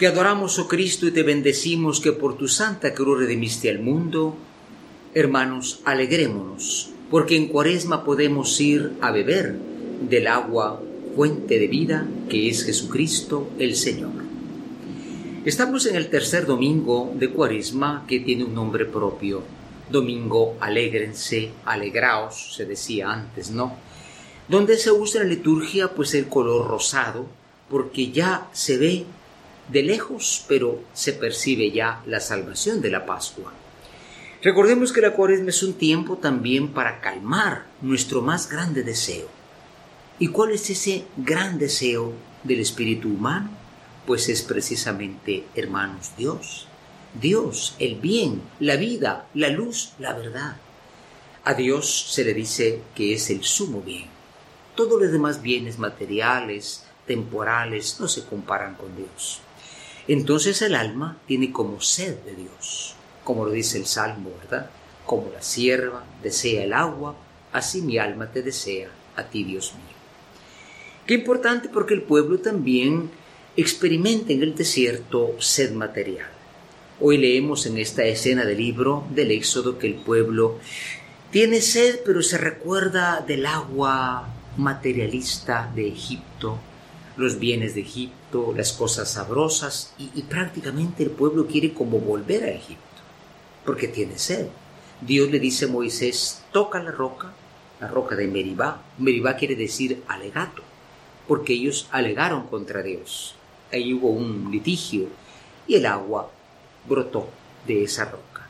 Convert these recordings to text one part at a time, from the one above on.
Te adoramos, oh Cristo, y te bendecimos que por tu santa cruz redimiste al mundo. Hermanos, alegrémonos, porque en cuaresma podemos ir a beber del agua fuente de vida que es Jesucristo el Señor. Estamos en el tercer domingo de cuaresma que tiene un nombre propio. Domingo alégrense, alegraos, se decía antes, ¿no? Donde se usa en la liturgia pues el color rosado, porque ya se ve de lejos, pero se percibe ya la salvación de la Pascua. Recordemos que la cuaresma es un tiempo también para calmar nuestro más grande deseo. ¿Y cuál es ese gran deseo del espíritu humano? Pues es precisamente, hermanos, Dios. Dios, el bien, la vida, la luz, la verdad. A Dios se le dice que es el sumo bien. Todos los demás bienes materiales, temporales, no se comparan con Dios. Entonces el alma tiene como sed de Dios, como lo dice el Salmo, ¿verdad? Como la sierva desea el agua, así mi alma te desea a ti, Dios mío. Qué importante porque el pueblo también experimenta en el desierto sed material. Hoy leemos en esta escena del libro del Éxodo que el pueblo tiene sed, pero se recuerda del agua materialista de Egipto, los bienes de Egipto, las cosas sabrosas, y, prácticamente el pueblo quiere como volver a Egipto, porque tiene sed. Dios le dice a Moisés, toca la roca, la roca de Meribá. Meribá quiere decir alegato, porque ellos alegaron contra Dios. Ahí hubo un litigio y el agua brotó de esa roca.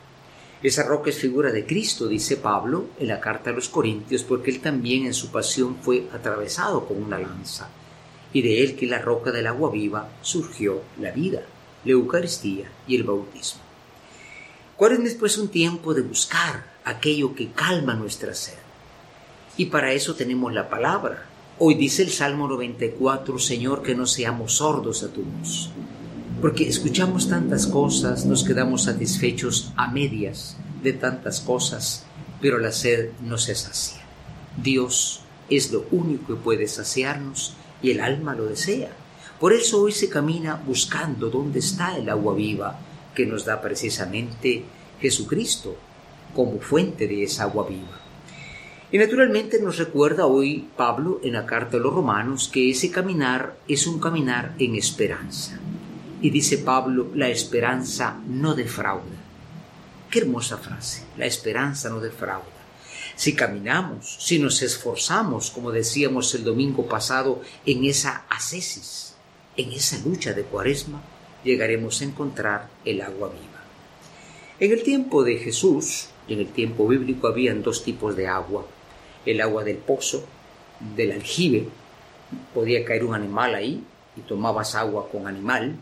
Esa roca es figura de Cristo, dice Pablo en la carta a los Corintios, porque él también en su pasión fue atravesado con una lanza y de él que la roca del agua viva surgió la vida, la Eucaristía y el bautismo. ¿Cuál es después un tiempo de buscar aquello que calma nuestra sed? Y para eso tenemos la palabra. Hoy dice el Salmo 94, Señor, que no seamos sordos a tu. Porque escuchamos tantas cosas, nos quedamos satisfechos a medias de tantas cosas, pero la sed no se sacia. Dios es lo único que puede saciarnos y el alma lo desea. Por eso hoy se camina buscando dónde está el agua viva que nos da precisamente Jesucristo como fuente de esa agua viva. Y naturalmente nos recuerda hoy Pablo en la carta de los romanos que ese caminar es un caminar en esperanza. Y dice Pablo, la esperanza no defrauda. Qué hermosa frase, la esperanza no defrauda si caminamos, si nos esforzamos, como decíamos el domingo pasado, en esa ascesis, en esa lucha de cuaresma, llegaremos a encontrar el agua viva. En el tiempo de Jesús, en el tiempo bíblico, habían dos tipos de agua. El agua del pozo, del aljibe, podía caer un animal ahí y tomabas agua con animal,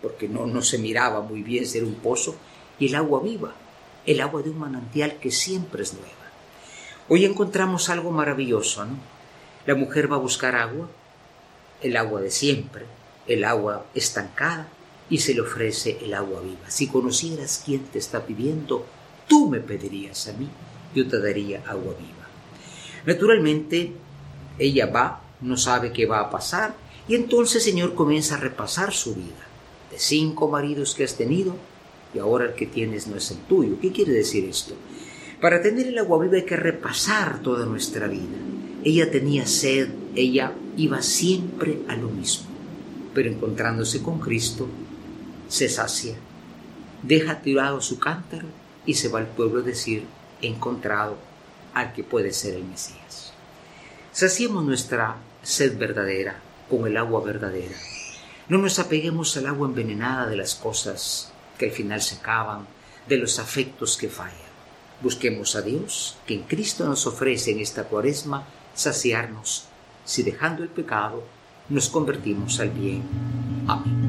porque no, no se miraba muy bien ser un pozo, y el agua viva, el agua de un manantial que siempre es nueva. Hoy encontramos algo maravilloso, ¿no? La mujer va a buscar agua, el agua de siempre, el agua estancada, y se le ofrece el agua viva. Si conocieras quién te está pidiendo, tú me pedirías a mí, yo te daría agua viva. Naturalmente, ella va, no sabe qué va a pasar, y entonces el Señor comienza a repasar su vida. De cinco maridos que has tenido, y ahora el que tienes no es el tuyo. ¿Qué quiere decir esto? Para tener el agua viva hay que repasar toda nuestra vida. Ella tenía sed, ella iba siempre a lo mismo, pero encontrándose con Cristo, se sacia, deja tirado su cántaro y se va al pueblo a decir, he encontrado al que puede ser el Mesías. Saciemos nuestra sed verdadera con el agua verdadera. No nos apeguemos al agua envenenada de las cosas que al final se acaban, de los afectos que fallan. Busquemos a Dios, que en Cristo nos ofrece en esta cuaresma saciarnos, si dejando el pecado nos convertimos al bien. Amén.